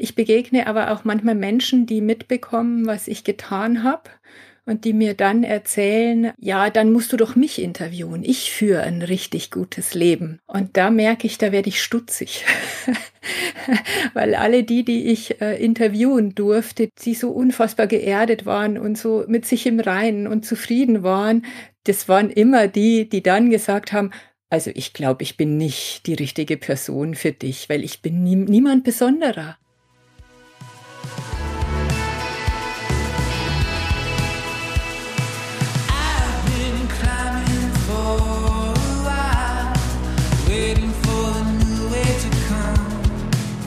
Ich begegne aber auch manchmal Menschen, die mitbekommen, was ich getan habe und die mir dann erzählen, ja, dann musst du doch mich interviewen. Ich führe ein richtig gutes Leben. Und da merke ich, da werde ich stutzig. Weil alle die, die ich äh, interviewen durfte, die so unfassbar geerdet waren und so mit sich im Reinen und zufrieden waren, das waren immer die, die dann gesagt haben, also ich glaube, ich bin nicht die richtige Person für dich, weil ich bin nie, niemand Besonderer.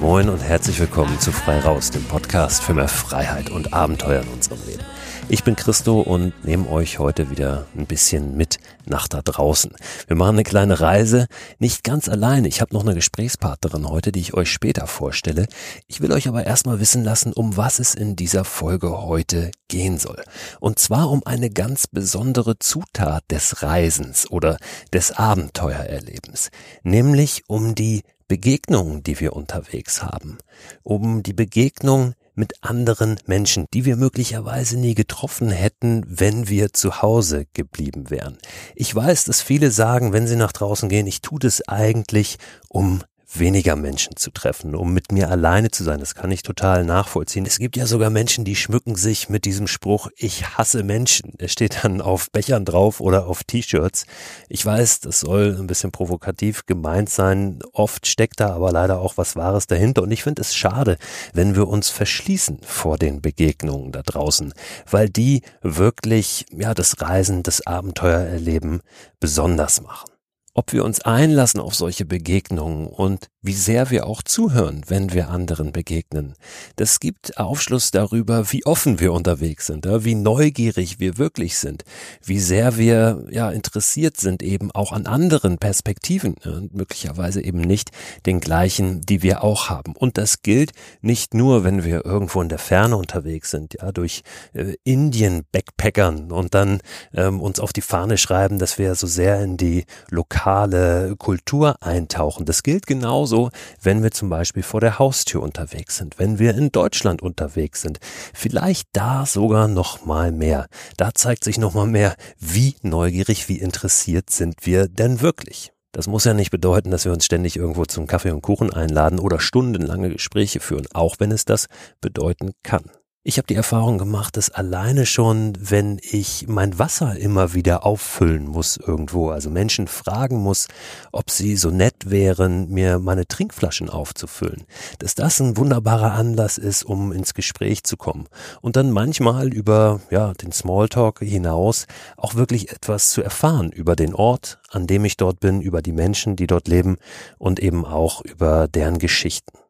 Moin und herzlich willkommen zu Frei Raus, dem Podcast für mehr Freiheit und Abenteuer in unserem Leben. Ich bin Christo und nehme euch heute wieder ein bisschen mit nach da draußen. Wir machen eine kleine Reise, nicht ganz alleine. Ich habe noch eine Gesprächspartnerin heute, die ich euch später vorstelle. Ich will euch aber erstmal wissen lassen, um was es in dieser Folge heute gehen soll. Und zwar um eine ganz besondere Zutat des Reisens oder des Abenteuererlebens, nämlich um die Begegnungen, die wir unterwegs haben, um die Begegnung mit anderen Menschen, die wir möglicherweise nie getroffen hätten, wenn wir zu Hause geblieben wären. Ich weiß, dass viele sagen, wenn sie nach draußen gehen, ich tue das eigentlich, um weniger Menschen zu treffen, um mit mir alleine zu sein. Das kann ich total nachvollziehen. Es gibt ja sogar Menschen, die schmücken sich mit diesem Spruch, ich hasse Menschen. Er steht dann auf Bechern drauf oder auf T-Shirts. Ich weiß, das soll ein bisschen provokativ gemeint sein. Oft steckt da aber leider auch was Wahres dahinter. Und ich finde es schade, wenn wir uns verschließen vor den Begegnungen da draußen, weil die wirklich, ja, das Reisen, das Abenteuererleben besonders machen ob wir uns einlassen auf solche Begegnungen und wie sehr wir auch zuhören, wenn wir anderen begegnen. Das gibt Aufschluss darüber, wie offen wir unterwegs sind, wie neugierig wir wirklich sind, wie sehr wir ja interessiert sind eben auch an anderen Perspektiven und möglicherweise eben nicht den gleichen, die wir auch haben. Und das gilt nicht nur, wenn wir irgendwo in der Ferne unterwegs sind, ja, durch äh, Indien backpackern und dann ähm, uns auf die Fahne schreiben, dass wir so sehr in die lokale Kultur eintauchen. Das gilt genauso genauso, wenn wir zum Beispiel vor der Haustür unterwegs sind, wenn wir in Deutschland unterwegs sind. Vielleicht da sogar noch mal mehr. Da zeigt sich noch mal mehr, wie neugierig, wie interessiert sind wir denn wirklich. Das muss ja nicht bedeuten, dass wir uns ständig irgendwo zum Kaffee und Kuchen einladen oder stundenlange Gespräche führen, auch wenn es das bedeuten kann. Ich habe die Erfahrung gemacht, dass alleine schon, wenn ich mein Wasser immer wieder auffüllen muss irgendwo, also Menschen fragen muss, ob sie so nett wären, mir meine Trinkflaschen aufzufüllen, dass das ein wunderbarer Anlass ist, um ins Gespräch zu kommen und dann manchmal über ja, den Smalltalk hinaus auch wirklich etwas zu erfahren über den Ort, an dem ich dort bin, über die Menschen, die dort leben und eben auch über deren Geschichten.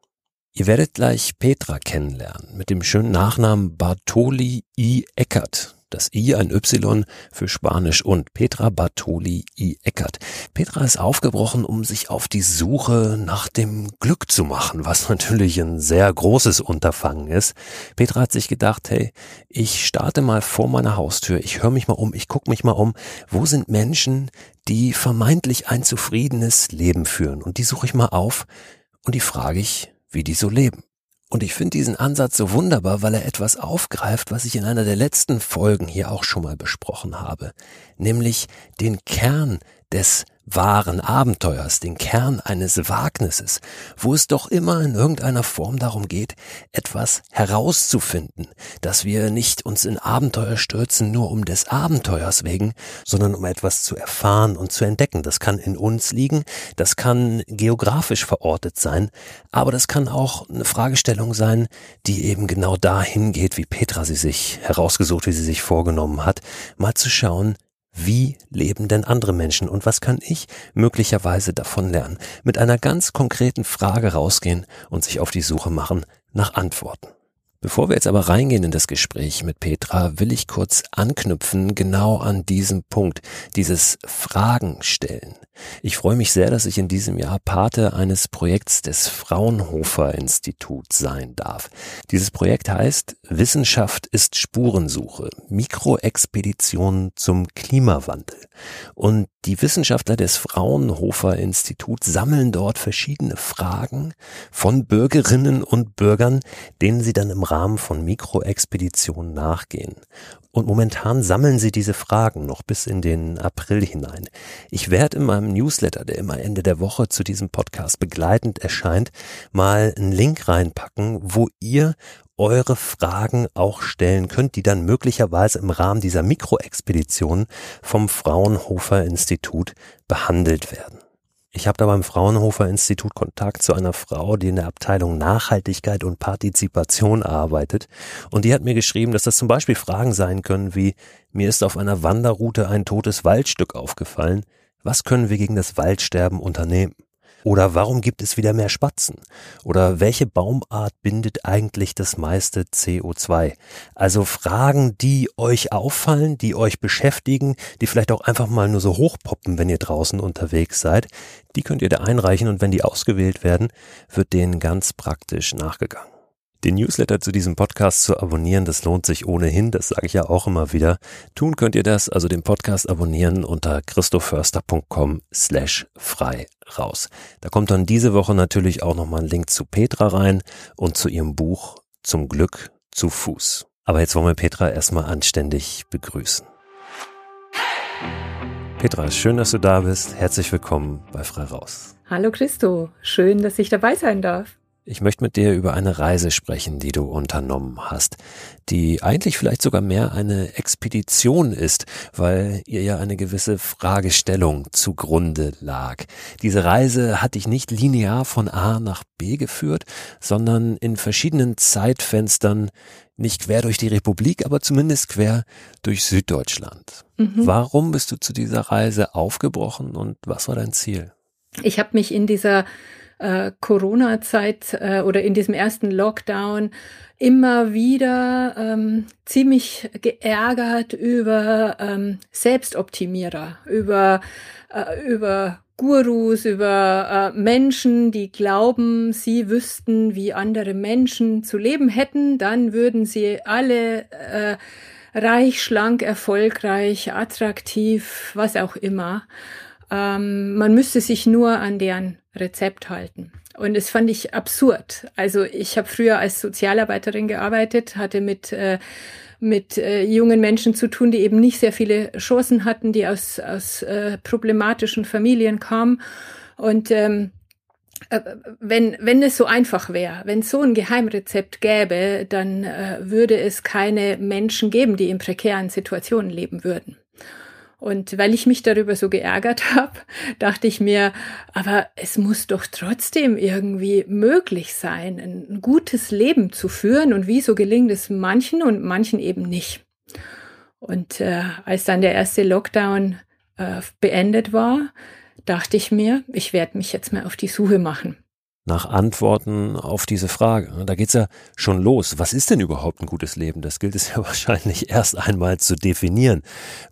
Ihr werdet gleich Petra kennenlernen mit dem schönen Nachnamen Bartoli I. Eckert. Das I ein Y für Spanisch und Petra Bartoli I. Eckert. Petra ist aufgebrochen, um sich auf die Suche nach dem Glück zu machen, was natürlich ein sehr großes Unterfangen ist. Petra hat sich gedacht, hey, ich starte mal vor meiner Haustür, ich höre mich mal um, ich gucke mich mal um, wo sind Menschen, die vermeintlich ein zufriedenes Leben führen? Und die suche ich mal auf und die frage ich, wie die so leben. Und ich finde diesen Ansatz so wunderbar, weil er etwas aufgreift, was ich in einer der letzten Folgen hier auch schon mal besprochen habe, nämlich den Kern des wahren Abenteuers, den Kern eines Wagnisses, wo es doch immer in irgendeiner Form darum geht, etwas herauszufinden, dass wir nicht uns in Abenteuer stürzen nur um des Abenteuers wegen, sondern um etwas zu erfahren und zu entdecken. Das kann in uns liegen, das kann geografisch verortet sein, aber das kann auch eine Fragestellung sein, die eben genau dahin geht, wie Petra sie sich herausgesucht, wie sie sich vorgenommen hat, mal zu schauen, wie leben denn andere Menschen und was kann ich möglicherweise davon lernen? Mit einer ganz konkreten Frage rausgehen und sich auf die Suche machen nach Antworten. Bevor wir jetzt aber reingehen in das Gespräch mit Petra, will ich kurz anknüpfen genau an diesem Punkt, dieses Fragen stellen. Ich freue mich sehr, dass ich in diesem Jahr Pate eines Projekts des Fraunhofer Instituts sein darf. Dieses Projekt heißt Wissenschaft ist Spurensuche, Mikroexpeditionen zum Klimawandel. Und die Wissenschaftler des Fraunhofer Instituts sammeln dort verschiedene Fragen von Bürgerinnen und Bürgern, denen sie dann im Rahmen von Mikroexpeditionen nachgehen. Und momentan sammeln sie diese Fragen noch bis in den April hinein. Ich werde in meinem Newsletter, der immer Ende der Woche zu diesem Podcast begleitend erscheint, mal einen Link reinpacken, wo ihr eure Fragen auch stellen könnt, die dann möglicherweise im Rahmen dieser Mikroexpedition vom Fraunhofer Institut behandelt werden. Ich habe da beim Fraunhofer Institut Kontakt zu einer Frau, die in der Abteilung Nachhaltigkeit und Partizipation arbeitet. Und die hat mir geschrieben, dass das zum Beispiel Fragen sein können wie, mir ist auf einer Wanderroute ein totes Waldstück aufgefallen. Was können wir gegen das Waldsterben unternehmen? Oder warum gibt es wieder mehr Spatzen? Oder welche Baumart bindet eigentlich das meiste CO2? Also Fragen, die euch auffallen, die euch beschäftigen, die vielleicht auch einfach mal nur so hochpoppen, wenn ihr draußen unterwegs seid, die könnt ihr da einreichen und wenn die ausgewählt werden, wird denen ganz praktisch nachgegangen. Den Newsletter zu diesem Podcast zu abonnieren, das lohnt sich ohnehin, das sage ich ja auch immer wieder. Tun könnt ihr das, also den Podcast abonnieren unter christoförster.com slash frei raus. Da kommt dann diese Woche natürlich auch nochmal ein Link zu Petra rein und zu ihrem Buch Zum Glück zu Fuß. Aber jetzt wollen wir Petra erstmal anständig begrüßen. Petra, schön, dass du da bist. Herzlich willkommen bei Frei Raus. Hallo Christo, schön, dass ich dabei sein darf. Ich möchte mit dir über eine Reise sprechen, die du unternommen hast, die eigentlich vielleicht sogar mehr eine Expedition ist, weil ihr ja eine gewisse Fragestellung zugrunde lag. Diese Reise hat dich nicht linear von A nach B geführt, sondern in verschiedenen Zeitfenstern nicht quer durch die Republik, aber zumindest quer durch Süddeutschland. Mhm. Warum bist du zu dieser Reise aufgebrochen und was war dein Ziel? Ich habe mich in dieser äh, Corona-Zeit äh, oder in diesem ersten Lockdown immer wieder ähm, ziemlich geärgert über ähm, Selbstoptimierer, über, äh, über Gurus, über äh, Menschen, die glauben, sie wüssten, wie andere Menschen zu leben hätten, dann würden sie alle äh, reich, schlank, erfolgreich, attraktiv, was auch immer. Ähm, man müsste sich nur an deren Rezept halten. Und das fand ich absurd. Also ich habe früher als Sozialarbeiterin gearbeitet, hatte mit äh, mit äh, jungen Menschen zu tun, die eben nicht sehr viele Chancen hatten, die aus, aus äh, problematischen Familien kamen. Und ähm, äh, wenn, wenn es so einfach wäre, wenn es so ein Geheimrezept gäbe, dann äh, würde es keine Menschen geben, die in prekären Situationen leben würden. Und weil ich mich darüber so geärgert habe, dachte ich mir, aber es muss doch trotzdem irgendwie möglich sein, ein gutes Leben zu führen. Und wieso gelingt es manchen und manchen eben nicht? Und äh, als dann der erste Lockdown äh, beendet war, dachte ich mir, ich werde mich jetzt mal auf die Suche machen nach Antworten auf diese Frage. Da geht's ja schon los. Was ist denn überhaupt ein gutes Leben? Das gilt es ja wahrscheinlich erst einmal zu definieren.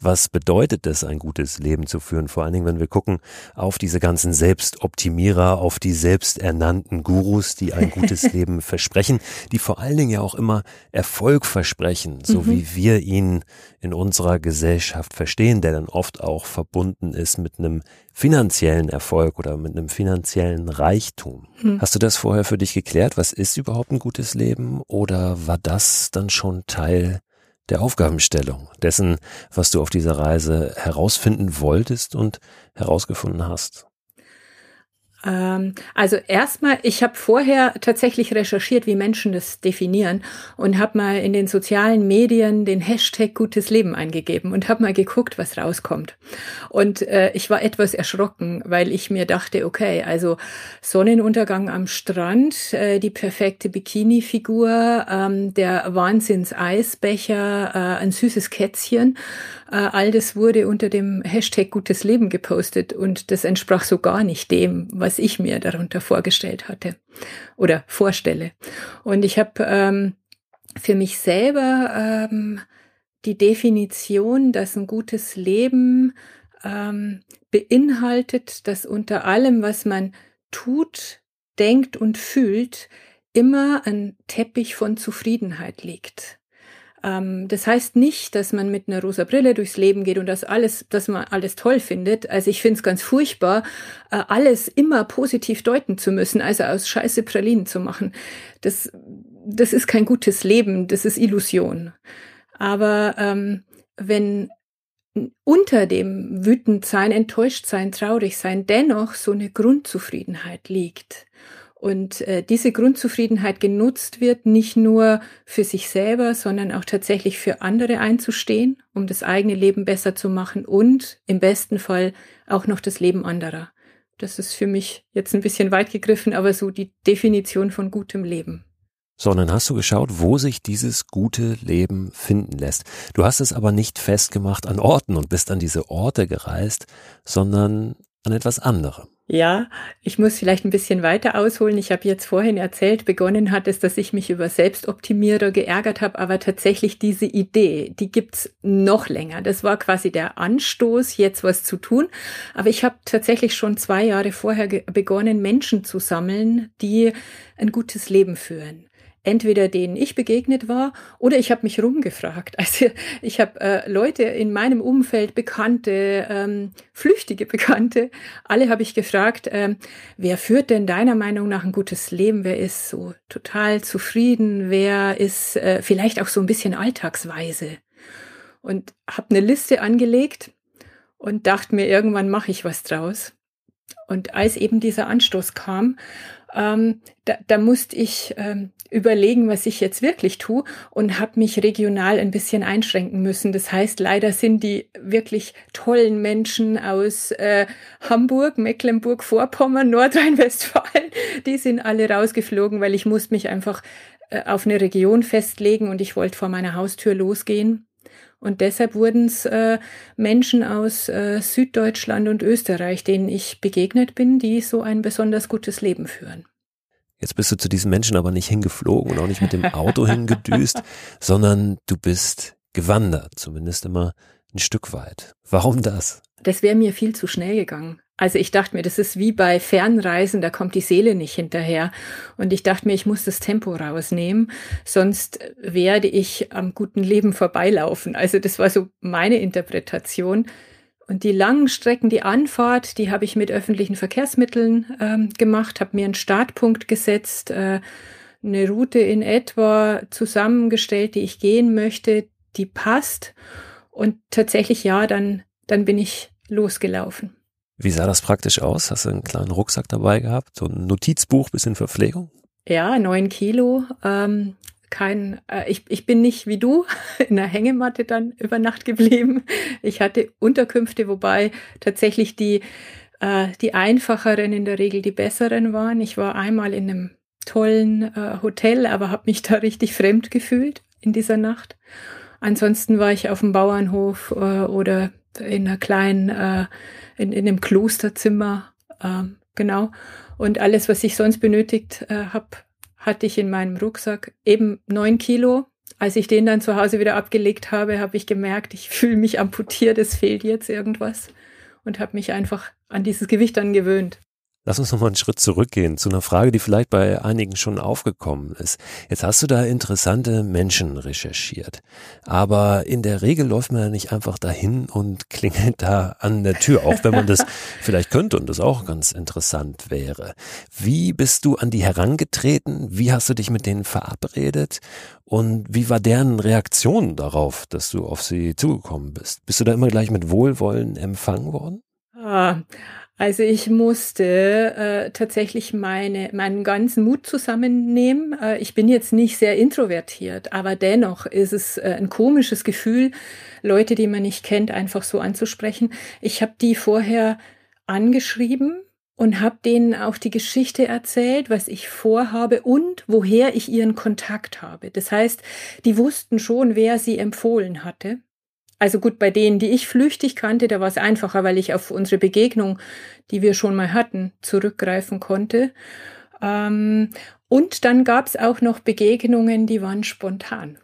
Was bedeutet es, ein gutes Leben zu führen? Vor allen Dingen, wenn wir gucken auf diese ganzen Selbstoptimierer, auf die selbsternannten Gurus, die ein gutes Leben versprechen, die vor allen Dingen ja auch immer Erfolg versprechen, so mhm. wie wir ihn in unserer Gesellschaft verstehen, der dann oft auch verbunden ist mit einem finanziellen Erfolg oder mit einem finanziellen Reichtum. Hm. Hast du das vorher für dich geklärt? Was ist überhaupt ein gutes Leben? Oder war das dann schon Teil der Aufgabenstellung, dessen, was du auf dieser Reise herausfinden wolltest und herausgefunden hast? Ähm, also erstmal, ich habe vorher tatsächlich recherchiert, wie Menschen das definieren und habe mal in den sozialen Medien den Hashtag gutes Leben eingegeben und habe mal geguckt, was rauskommt. Und äh, ich war etwas erschrocken, weil ich mir dachte, okay, also Sonnenuntergang am Strand, äh, die perfekte Bikini-Figur, ähm, der Wahnsinns-Eisbecher, äh, ein süßes Kätzchen äh, all das wurde unter dem Hashtag gutes Leben gepostet und das entsprach so gar nicht dem, was ich mir darunter vorgestellt hatte oder vorstelle. Und ich habe ähm, für mich selber ähm, die Definition, dass ein gutes Leben ähm, beinhaltet, dass unter allem, was man tut, denkt und fühlt, immer ein Teppich von Zufriedenheit liegt. Ähm, das heißt nicht, dass man mit einer rosa Brille durchs Leben geht und das alles, dass man alles toll findet. Also ich finde es ganz furchtbar, äh, alles immer positiv deuten zu müssen, also aus Scheiße Pralinen zu machen. Das, das ist kein gutes Leben, das ist Illusion. Aber ähm, wenn unter dem wütend sein, enttäuscht sein, traurig sein dennoch so eine Grundzufriedenheit liegt und äh, diese Grundzufriedenheit genutzt wird, nicht nur für sich selber, sondern auch tatsächlich für andere einzustehen, um das eigene Leben besser zu machen und im besten Fall auch noch das Leben anderer. Das ist für mich jetzt ein bisschen weit gegriffen, aber so die Definition von gutem Leben sondern hast du geschaut, wo sich dieses gute Leben finden lässt. Du hast es aber nicht festgemacht an Orten und bist an diese Orte gereist, sondern an etwas anderem. Ja, ich muss vielleicht ein bisschen weiter ausholen. Ich habe jetzt vorhin erzählt, begonnen hat es, dass ich mich über Selbstoptimierer geärgert habe, aber tatsächlich diese Idee, die gibt's noch länger. Das war quasi der Anstoß, jetzt was zu tun. Aber ich habe tatsächlich schon zwei Jahre vorher begonnen, Menschen zu sammeln, die ein gutes Leben führen entweder denen ich begegnet war oder ich habe mich rumgefragt. Also ich habe äh, Leute in meinem Umfeld, Bekannte, ähm, flüchtige Bekannte, alle habe ich gefragt, ähm, wer führt denn deiner Meinung nach ein gutes Leben? Wer ist so total zufrieden? Wer ist äh, vielleicht auch so ein bisschen alltagsweise? Und habe eine Liste angelegt und dachte mir, irgendwann mache ich was draus. Und als eben dieser Anstoß kam, ähm, da, da musste ich ähm, überlegen, was ich jetzt wirklich tue und habe mich regional ein bisschen einschränken müssen. Das heißt, leider sind die wirklich tollen Menschen aus äh, Hamburg, Mecklenburg-Vorpommern, Nordrhein-Westfalen, die sind alle rausgeflogen, weil ich musste mich einfach äh, auf eine Region festlegen und ich wollte vor meiner Haustür losgehen. Und deshalb wurden es äh, Menschen aus äh, Süddeutschland und Österreich, denen ich begegnet bin, die so ein besonders gutes Leben führen. Jetzt bist du zu diesen Menschen aber nicht hingeflogen und auch nicht mit dem Auto hingedüst, sondern du bist gewandert, zumindest immer ein Stück weit. Warum das? Das wäre mir viel zu schnell gegangen. Also ich dachte mir, das ist wie bei Fernreisen, da kommt die Seele nicht hinterher. Und ich dachte mir, ich muss das Tempo rausnehmen, sonst werde ich am guten Leben vorbeilaufen. Also das war so meine Interpretation. Und die langen Strecken, die Anfahrt, die habe ich mit öffentlichen Verkehrsmitteln ähm, gemacht, habe mir einen Startpunkt gesetzt, äh, eine Route in etwa zusammengestellt, die ich gehen möchte, die passt. Und tatsächlich ja, dann, dann bin ich losgelaufen. Wie sah das praktisch aus? Hast du einen kleinen Rucksack dabei gehabt? So ein Notizbuch, bisschen Verpflegung? Ja, neun Kilo. Ähm, kein, äh, ich, ich bin nicht wie du in der Hängematte dann über Nacht geblieben. Ich hatte Unterkünfte, wobei tatsächlich die, äh, die einfacheren in der Regel die besseren waren. Ich war einmal in einem tollen äh, Hotel, aber habe mich da richtig fremd gefühlt in dieser Nacht. Ansonsten war ich auf dem Bauernhof äh, oder in einer kleinen, äh, in, in einem Klosterzimmer, äh, genau. Und alles, was ich sonst benötigt äh, habe, hatte ich in meinem Rucksack eben neun Kilo. Als ich den dann zu Hause wieder abgelegt habe, habe ich gemerkt, ich fühle mich amputiert, es fehlt jetzt irgendwas und habe mich einfach an dieses Gewicht dann gewöhnt. Lass uns noch mal einen Schritt zurückgehen zu einer Frage, die vielleicht bei einigen schon aufgekommen ist. Jetzt hast du da interessante Menschen recherchiert. Aber in der Regel läuft man ja nicht einfach dahin und klingelt da an der Tür, auch wenn man das vielleicht könnte und das auch ganz interessant wäre. Wie bist du an die herangetreten? Wie hast du dich mit denen verabredet? Und wie war deren Reaktion darauf, dass du auf sie zugekommen bist? Bist du da immer gleich mit Wohlwollen empfangen worden? Ah, also ich musste äh, tatsächlich meine, meinen ganzen Mut zusammennehmen. Äh, ich bin jetzt nicht sehr introvertiert, aber dennoch ist es äh, ein komisches Gefühl, Leute, die man nicht kennt, einfach so anzusprechen. Ich habe die vorher angeschrieben und habe denen auch die Geschichte erzählt, was ich vorhabe und woher ich ihren Kontakt habe. Das heißt, die wussten schon, wer sie empfohlen hatte. Also gut, bei denen, die ich flüchtig kannte, da war es einfacher, weil ich auf unsere Begegnung, die wir schon mal hatten, zurückgreifen konnte. Ähm, Und dann gab es auch noch Begegnungen, die waren spontan.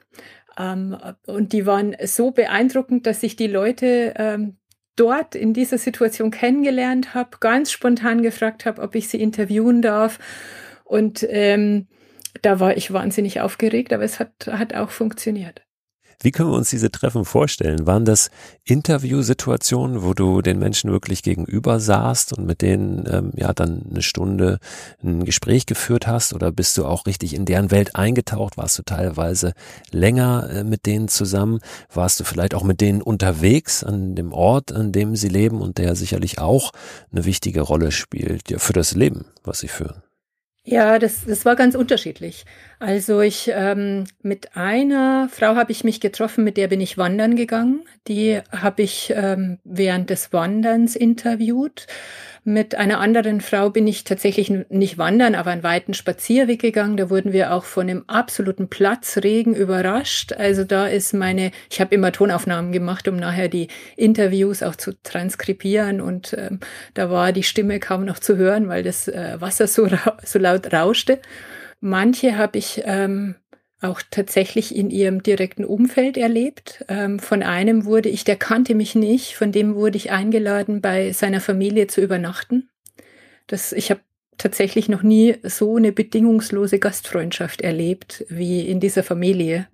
Ähm, und die waren so beeindruckend, dass sich die Leute ähm, dort in dieser Situation kennengelernt habe, ganz spontan gefragt habe, ob ich sie interviewen darf. Und ähm, da war ich wahnsinnig aufgeregt, aber es hat, hat auch funktioniert. Wie können wir uns diese Treffen vorstellen? Waren das Interviewsituationen, wo du den Menschen wirklich gegenüber saßt und mit denen ähm, ja dann eine Stunde ein Gespräch geführt hast? Oder bist du auch richtig in deren Welt eingetaucht? Warst du teilweise länger äh, mit denen zusammen? Warst du vielleicht auch mit denen unterwegs an dem Ort, an dem sie leben und der sicherlich auch eine wichtige Rolle spielt ja, für das Leben, was sie führen? Ja, das, das war ganz unterschiedlich. Also ich ähm, mit einer Frau habe ich mich getroffen, mit der bin ich wandern gegangen. Die habe ich ähm, während des Wanderns interviewt. Mit einer anderen Frau bin ich tatsächlich nicht wandern, aber einen weiten Spazierweg gegangen. Da wurden wir auch von einem absoluten Platzregen überrascht. Also da ist meine, ich habe immer Tonaufnahmen gemacht, um nachher die Interviews auch zu transkribieren. Und ähm, da war die Stimme kaum noch zu hören, weil das äh, Wasser so, so laut rauschte. Manche habe ich ähm, auch tatsächlich in ihrem direkten Umfeld erlebt. Ähm, von einem wurde ich, der kannte mich nicht, von dem wurde ich eingeladen, bei seiner Familie zu übernachten. Das, ich habe tatsächlich noch nie so eine bedingungslose Gastfreundschaft erlebt wie in dieser Familie.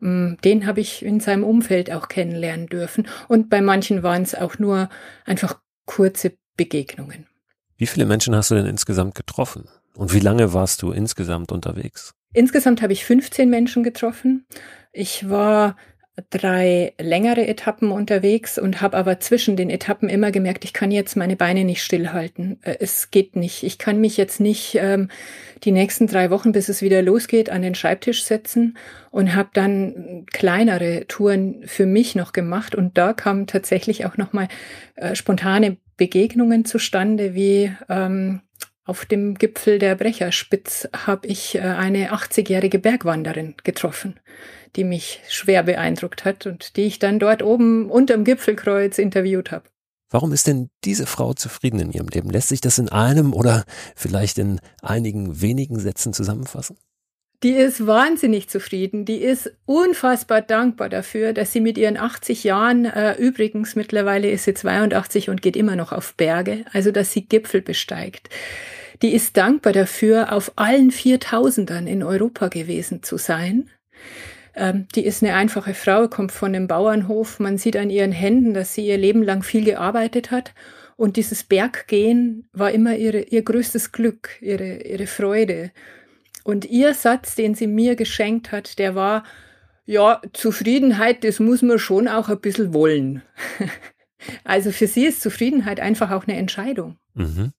Mm, den habe ich in seinem Umfeld auch kennenlernen dürfen. Und bei manchen waren es auch nur einfach kurze Begegnungen. Wie viele Menschen hast du denn insgesamt getroffen? Und wie lange warst du insgesamt unterwegs? Insgesamt habe ich 15 Menschen getroffen. Ich war drei längere Etappen unterwegs und habe aber zwischen den Etappen immer gemerkt, ich kann jetzt meine Beine nicht stillhalten. Äh, es geht nicht. Ich kann mich jetzt nicht ähm, die nächsten drei Wochen, bis es wieder losgeht, an den Schreibtisch setzen und habe dann kleinere Touren für mich noch gemacht und da kamen tatsächlich auch noch mal äh, spontane Begegnungen zustande, wie ähm, auf dem Gipfel der Brecherspitz habe ich äh, eine 80-jährige Bergwanderin getroffen, die mich schwer beeindruckt hat und die ich dann dort oben unterm Gipfelkreuz interviewt habe. Warum ist denn diese Frau zufrieden in ihrem Leben? Lässt sich das in einem oder vielleicht in einigen wenigen Sätzen zusammenfassen? Die ist wahnsinnig zufrieden. Die ist unfassbar dankbar dafür, dass sie mit ihren 80 Jahren, äh, übrigens mittlerweile ist sie 82 und geht immer noch auf Berge, also dass sie Gipfel besteigt die ist dankbar dafür, auf allen 4000ern in Europa gewesen zu sein. Ähm, die ist eine einfache Frau, kommt von einem Bauernhof. Man sieht an ihren Händen, dass sie ihr Leben lang viel gearbeitet hat. Und dieses Berggehen war immer ihre, ihr größtes Glück, ihre, ihre Freude. Und ihr Satz, den sie mir geschenkt hat, der war, ja, Zufriedenheit, das muss man schon auch ein bisschen wollen. also für sie ist Zufriedenheit einfach auch eine Entscheidung. Mhm.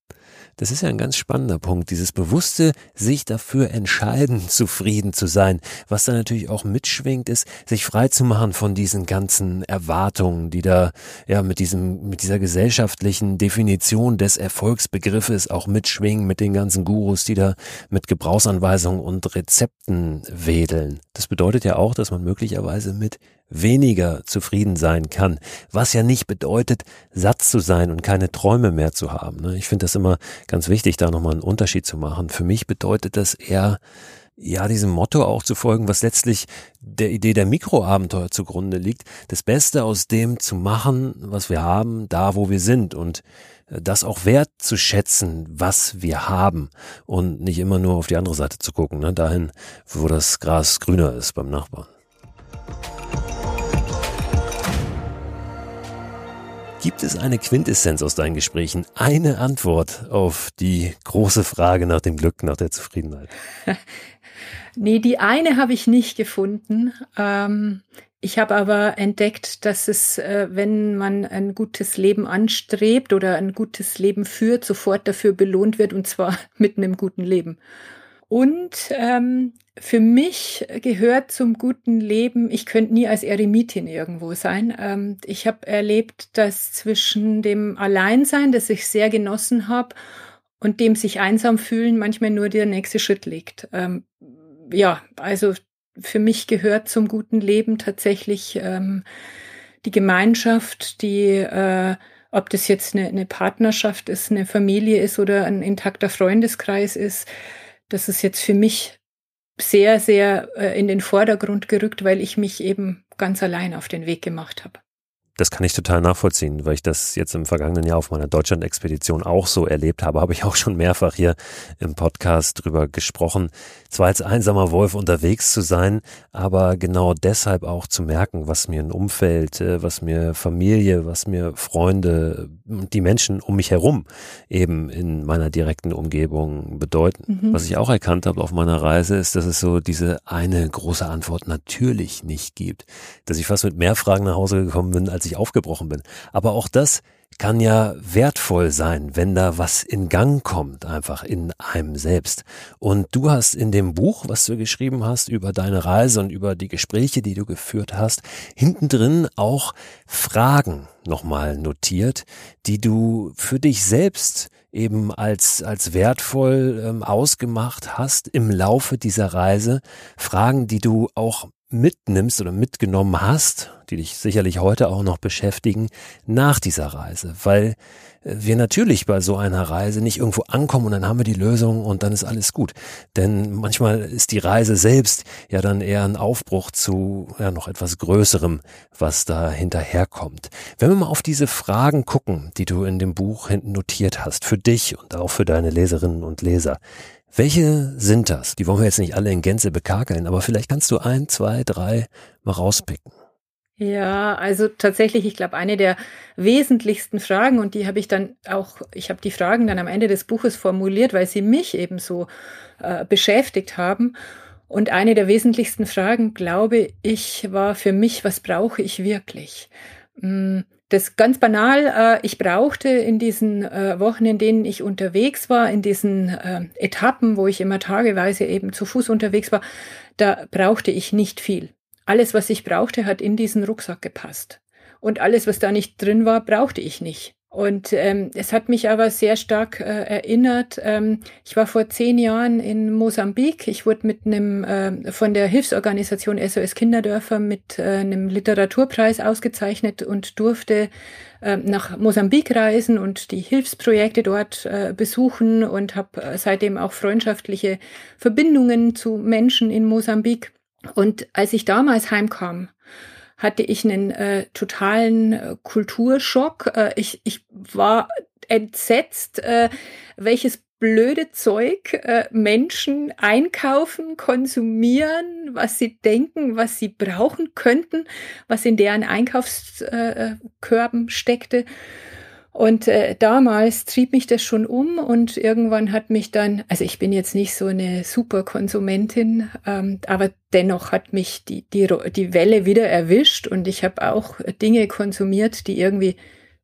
Das ist ja ein ganz spannender Punkt, dieses bewusste sich dafür entscheiden, zufrieden zu sein. Was da natürlich auch mitschwingt, ist, sich frei zu machen von diesen ganzen Erwartungen, die da ja mit diesem, mit dieser gesellschaftlichen Definition des Erfolgsbegriffes auch mitschwingen, mit den ganzen Gurus, die da mit Gebrauchsanweisungen und Rezepten wedeln. Das bedeutet ja auch, dass man möglicherweise mit weniger zufrieden sein kann, was ja nicht bedeutet, satt zu sein und keine Träume mehr zu haben. Ne? Ich finde das immer ganz wichtig, da nochmal einen Unterschied zu machen. Für mich bedeutet das eher, ja, diesem Motto auch zu folgen, was letztlich der Idee der Mikroabenteuer zugrunde liegt, das Beste aus dem zu machen, was wir haben, da wo wir sind und äh, das auch wertzuschätzen, was wir haben und nicht immer nur auf die andere Seite zu gucken, ne? dahin, wo das Gras grüner ist beim Nachbarn. Gibt es eine Quintessenz aus deinen Gesprächen? Eine Antwort auf die große Frage nach dem Glück, nach der Zufriedenheit? nee, die eine habe ich nicht gefunden. Ähm, ich habe aber entdeckt, dass es, äh, wenn man ein gutes Leben anstrebt oder ein gutes Leben führt, sofort dafür belohnt wird und zwar mit einem guten Leben. Und ähm, für mich gehört zum guten Leben, ich könnte nie als Eremitin irgendwo sein. Ähm, ich habe erlebt, dass zwischen dem Alleinsein, das ich sehr genossen habe, und dem sich einsam fühlen, manchmal nur der nächste Schritt liegt. Ähm, ja, also für mich gehört zum guten Leben tatsächlich ähm, die Gemeinschaft, die, äh, ob das jetzt eine, eine Partnerschaft ist, eine Familie ist oder ein intakter Freundeskreis ist, das ist jetzt für mich sehr, sehr äh, in den Vordergrund gerückt, weil ich mich eben ganz allein auf den Weg gemacht habe. Das kann ich total nachvollziehen, weil ich das jetzt im vergangenen Jahr auf meiner Deutschland-Expedition auch so erlebt habe. Habe ich auch schon mehrfach hier im Podcast drüber gesprochen. Zwar als einsamer Wolf unterwegs zu sein, aber genau deshalb auch zu merken, was mir ein Umfeld, äh, was mir Familie, was mir Freunde, die Menschen um mich herum eben in meiner direkten Umgebung bedeuten. Mhm. Was ich auch erkannt habe auf meiner Reise ist, dass es so diese eine große Antwort natürlich nicht gibt. Dass ich fast mit mehr Fragen nach Hause gekommen bin, als ich ich aufgebrochen bin. Aber auch das kann ja wertvoll sein, wenn da was in Gang kommt, einfach in einem selbst. Und du hast in dem Buch, was du geschrieben hast über deine Reise und über die Gespräche, die du geführt hast, hinten drin auch Fragen nochmal notiert, die du für dich selbst eben als, als wertvoll ähm, ausgemacht hast im Laufe dieser Reise. Fragen, die du auch mitnimmst oder mitgenommen hast, die dich sicherlich heute auch noch beschäftigen, nach dieser Reise. Weil äh, wir natürlich bei so einer Reise nicht irgendwo ankommen und dann haben wir die Lösung und dann ist alles gut. Denn manchmal ist die Reise selbst ja dann eher ein Aufbruch zu ja, noch etwas Größerem, was da hinterherkommt. Wenn wir mal auf diese Fragen gucken, die du in dem Buch hinten notiert hast, für dich und auch für deine Leserinnen und Leser, welche sind das? Die wollen wir jetzt nicht alle in Gänze bekakeln, aber vielleicht kannst du ein, zwei, drei mal rauspicken. Ja, also tatsächlich, ich glaube, eine der wesentlichsten Fragen, und die habe ich dann auch, ich habe die Fragen dann am Ende des Buches formuliert, weil sie mich eben so äh, beschäftigt haben. Und eine der wesentlichsten Fragen, glaube ich, war für mich, was brauche ich wirklich? Hm, das ganz banal, äh, ich brauchte in diesen äh, Wochen, in denen ich unterwegs war, in diesen äh, Etappen, wo ich immer tageweise eben zu Fuß unterwegs war, da brauchte ich nicht viel. Alles, was ich brauchte, hat in diesen Rucksack gepasst. Und alles, was da nicht drin war, brauchte ich nicht. Und ähm, es hat mich aber sehr stark äh, erinnert. Ähm, ich war vor zehn Jahren in Mosambik. Ich wurde mit einem äh, von der Hilfsorganisation SOS Kinderdörfer mit äh, einem Literaturpreis ausgezeichnet und durfte äh, nach Mosambik reisen und die Hilfsprojekte dort äh, besuchen und habe äh, seitdem auch freundschaftliche Verbindungen zu Menschen in Mosambik. Und als ich damals heimkam, hatte ich einen äh, totalen äh, Kulturschock. Äh, ich, ich war entsetzt, äh, welches blöde Zeug äh, Menschen einkaufen, konsumieren, was sie denken, was sie brauchen könnten, was in deren Einkaufskörben äh, steckte. Und äh, damals trieb mich das schon um und irgendwann hat mich dann, also ich bin jetzt nicht so eine super Konsumentin, ähm, aber dennoch hat mich die, die, die Welle wieder erwischt und ich habe auch Dinge konsumiert, die irgendwie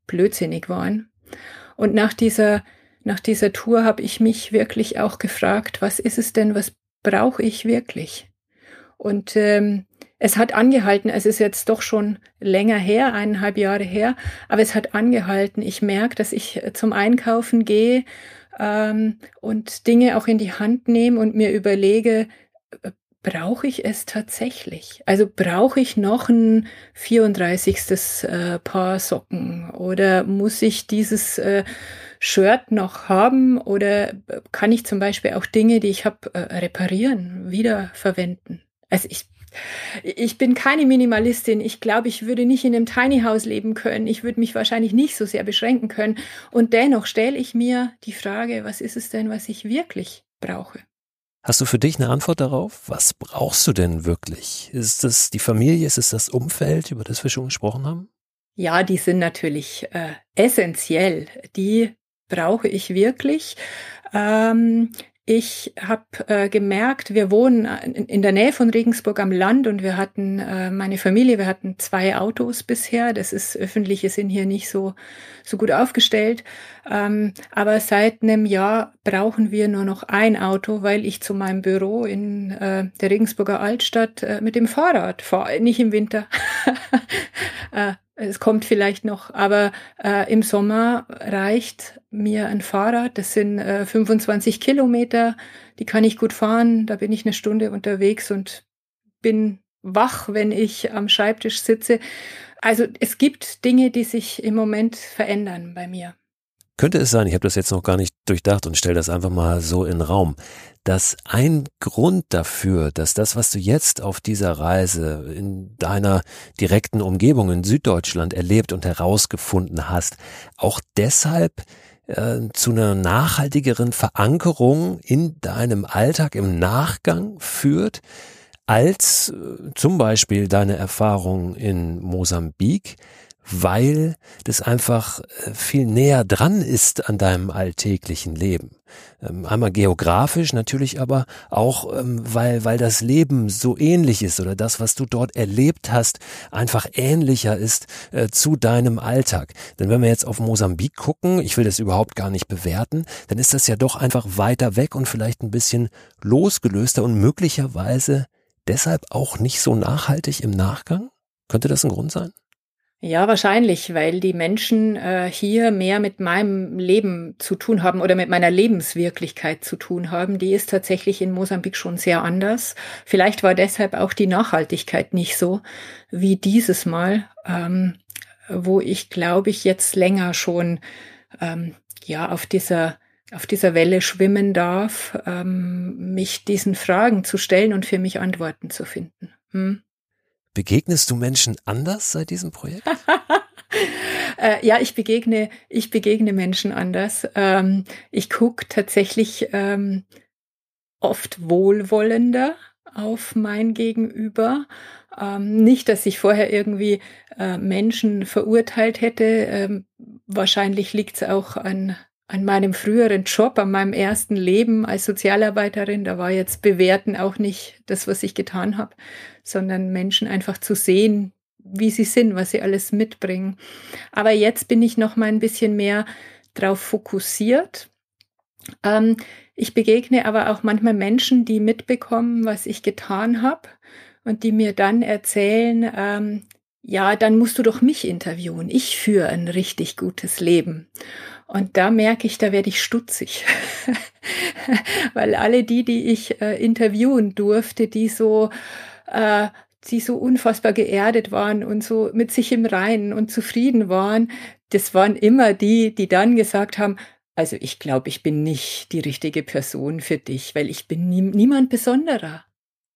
blödsinnig waren. Und nach dieser, nach dieser Tour habe ich mich wirklich auch gefragt, was ist es denn, was brauche ich wirklich? Und ähm, es hat angehalten, es ist jetzt doch schon länger her, eineinhalb Jahre her, aber es hat angehalten. Ich merke, dass ich zum Einkaufen gehe ähm, und Dinge auch in die Hand nehme und mir überlege, äh, brauche ich es tatsächlich? Also brauche ich noch ein 34. Äh, Paar Socken oder muss ich dieses äh, Shirt noch haben oder kann ich zum Beispiel auch Dinge, die ich habe, äh, reparieren, wiederverwenden? Also ich ich bin keine Minimalistin. Ich glaube, ich würde nicht in einem Tiny House leben können. Ich würde mich wahrscheinlich nicht so sehr beschränken können. Und dennoch stelle ich mir die Frage, was ist es denn, was ich wirklich brauche? Hast du für dich eine Antwort darauf? Was brauchst du denn wirklich? Ist es die Familie? Ist es das Umfeld, über das wir schon gesprochen haben? Ja, die sind natürlich äh, essentiell. Die brauche ich wirklich. Ähm, ich habe äh, gemerkt, wir wohnen in, in, der Nähe von Regensburg am Land und wir hatten, äh, meine Familie, wir hatten zwei Autos bisher. Das ist, öffentliche sind hier nicht so, so gut aufgestellt. Ähm, aber seit einem Jahr brauchen wir nur noch ein Auto, weil ich zu meinem Büro in äh, der Regensburger Altstadt äh, mit dem Fahrrad fahre, nicht im Winter. äh, es kommt vielleicht noch, aber äh, im Sommer reicht mir ein Fahrrad. Das sind äh, 25 Kilometer, die kann ich gut fahren. Da bin ich eine Stunde unterwegs und bin wach, wenn ich am Schreibtisch sitze. Also es gibt Dinge, die sich im Moment verändern bei mir. Könnte es sein, ich habe das jetzt noch gar nicht durchdacht und stelle das einfach mal so in den Raum, dass ein Grund dafür, dass das, was du jetzt auf dieser Reise in deiner direkten Umgebung in Süddeutschland erlebt und herausgefunden hast, auch deshalb äh, zu einer nachhaltigeren Verankerung in deinem Alltag im Nachgang führt, als äh, zum Beispiel deine Erfahrung in Mosambik, weil das einfach äh, viel näher dran ist an deinem alltäglichen Leben. Ähm, einmal geografisch natürlich, aber auch, ähm, weil, weil das Leben so ähnlich ist oder das, was du dort erlebt hast, einfach ähnlicher ist äh, zu deinem Alltag. Denn wenn wir jetzt auf Mosambik gucken, ich will das überhaupt gar nicht bewerten, dann ist das ja doch einfach weiter weg und vielleicht ein bisschen losgelöster und möglicherweise deshalb auch nicht so nachhaltig im Nachgang? Könnte das ein Grund sein? Ja, wahrscheinlich, weil die Menschen äh, hier mehr mit meinem Leben zu tun haben oder mit meiner Lebenswirklichkeit zu tun haben. Die ist tatsächlich in Mosambik schon sehr anders. Vielleicht war deshalb auch die Nachhaltigkeit nicht so wie dieses Mal, ähm, wo ich, glaube ich, jetzt länger schon ähm, ja auf dieser auf dieser Welle schwimmen darf, ähm, mich diesen Fragen zu stellen und für mich Antworten zu finden. Hm? Begegnest du Menschen anders seit diesem Projekt? äh, ja, ich begegne, ich begegne Menschen anders. Ähm, ich gucke tatsächlich ähm, oft wohlwollender auf mein Gegenüber. Ähm, nicht, dass ich vorher irgendwie äh, Menschen verurteilt hätte. Ähm, wahrscheinlich liegt es auch an an meinem früheren Job, an meinem ersten Leben als Sozialarbeiterin, da war jetzt bewerten auch nicht das, was ich getan habe, sondern Menschen einfach zu sehen, wie sie sind, was sie alles mitbringen. Aber jetzt bin ich noch mal ein bisschen mehr drauf fokussiert. Ähm, ich begegne aber auch manchmal Menschen, die mitbekommen, was ich getan habe und die mir dann erzählen, ähm, ja, dann musst du doch mich interviewen. Ich führe ein richtig gutes Leben. Und da merke ich, da werde ich stutzig. Weil alle die, die ich äh, interviewen durfte, die so, äh, die so unfassbar geerdet waren und so mit sich im Reinen und zufrieden waren, das waren immer die, die dann gesagt haben, also ich glaube, ich bin nicht die richtige Person für dich, weil ich bin nie, niemand Besonderer.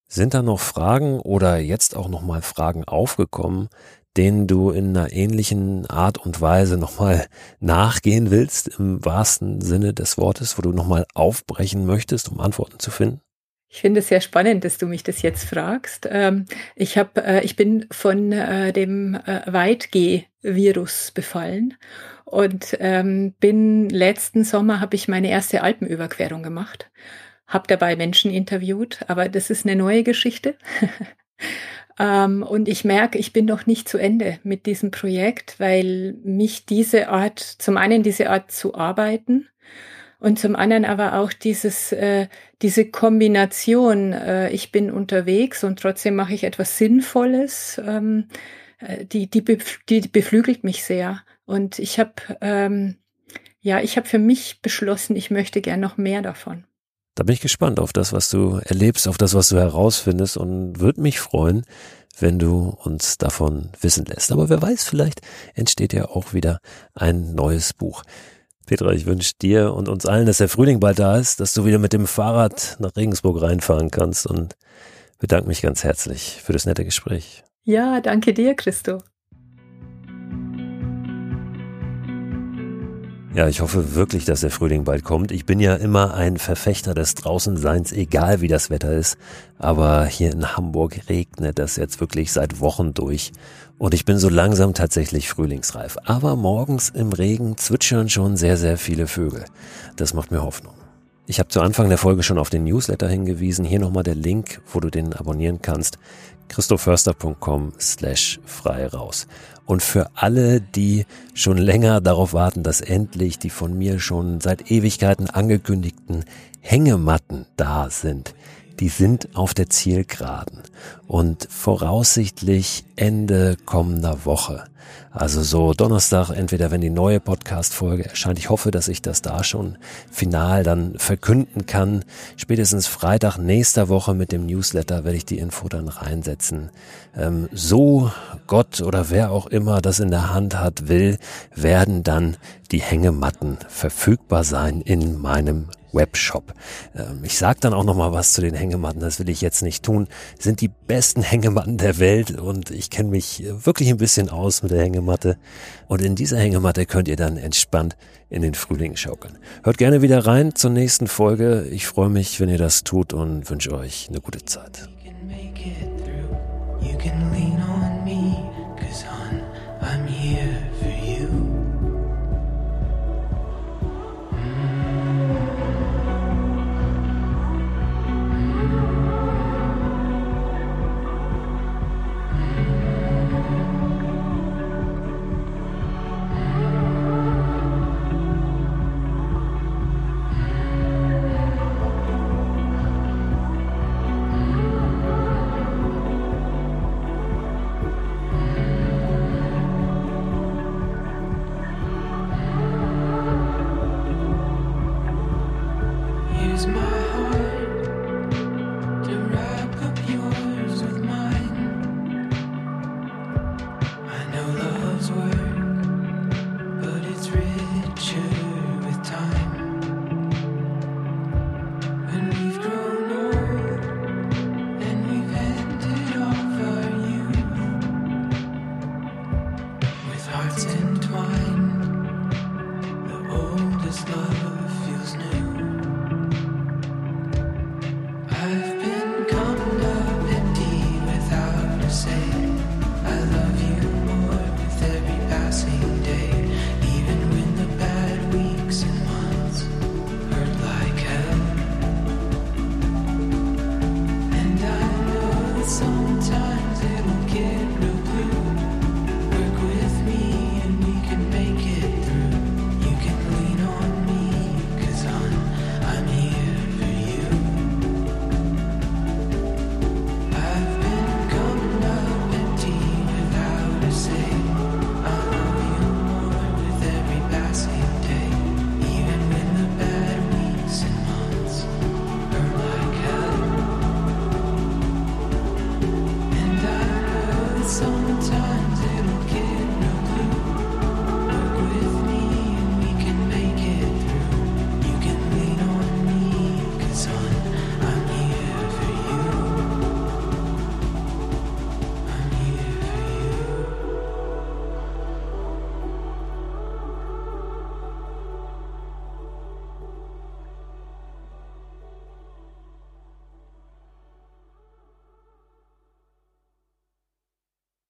Sind da noch Fragen oder jetzt auch noch mal Fragen aufgekommen, denen du in einer ähnlichen Art und Weise nochmal nachgehen willst, im wahrsten Sinne des Wortes, wo du nochmal aufbrechen möchtest, um Antworten zu finden? Ich finde es sehr spannend, dass du mich das jetzt fragst. Ähm, ich habe, äh, ich bin von äh, dem äh, Weitgeh-Virus befallen und ähm, bin letzten Sommer habe ich meine erste Alpenüberquerung gemacht, habe dabei Menschen interviewt, aber das ist eine neue Geschichte. Ähm, und ich merke, ich bin noch nicht zu Ende mit diesem Projekt, weil mich diese Art, zum einen diese Art zu arbeiten und zum anderen aber auch dieses, äh, diese Kombination, äh, ich bin unterwegs und trotzdem mache ich etwas Sinnvolles, ähm, äh, die, die, die beflügelt mich sehr. Und ich habe, ähm, ja, ich habe für mich beschlossen, ich möchte gern noch mehr davon. Da bin ich gespannt auf das, was du erlebst, auf das, was du herausfindest und würde mich freuen, wenn du uns davon wissen lässt. Aber wer weiß, vielleicht entsteht ja auch wieder ein neues Buch. Petra, ich wünsche dir und uns allen, dass der Frühling bald da ist, dass du wieder mit dem Fahrrad nach Regensburg reinfahren kannst und bedanke mich ganz herzlich für das nette Gespräch. Ja, danke dir, Christo. Ja, ich hoffe wirklich, dass der Frühling bald kommt. Ich bin ja immer ein Verfechter des Draußenseins, egal wie das Wetter ist. Aber hier in Hamburg regnet das jetzt wirklich seit Wochen durch. Und ich bin so langsam tatsächlich frühlingsreif. Aber morgens im Regen zwitschern schon sehr, sehr viele Vögel. Das macht mir Hoffnung. Ich habe zu Anfang der Folge schon auf den Newsletter hingewiesen. Hier nochmal der Link, wo du den abonnieren kannst. christoförster.com slash frei raus. Und für alle, die schon länger darauf warten, dass endlich die von mir schon seit Ewigkeiten angekündigten Hängematten da sind, die sind auf der Zielgeraden und voraussichtlich Ende kommender Woche also so Donnerstag, entweder wenn die neue Podcast-Folge erscheint. Ich hoffe, dass ich das da schon final dann verkünden kann. Spätestens Freitag nächster Woche mit dem Newsletter werde ich die Info dann reinsetzen. Ähm, so Gott oder wer auch immer das in der Hand hat, will, werden dann die Hängematten verfügbar sein in meinem Webshop. Ähm, ich sage dann auch noch mal was zu den Hängematten, das will ich jetzt nicht tun. Sind die besten Hängematten der Welt und ich kenne mich wirklich ein bisschen aus mit der Hängematte. Und in dieser Hängematte könnt ihr dann entspannt in den Frühling schaukeln. Hört gerne wieder rein zur nächsten Folge. Ich freue mich, wenn ihr das tut und wünsche euch eine gute Zeit.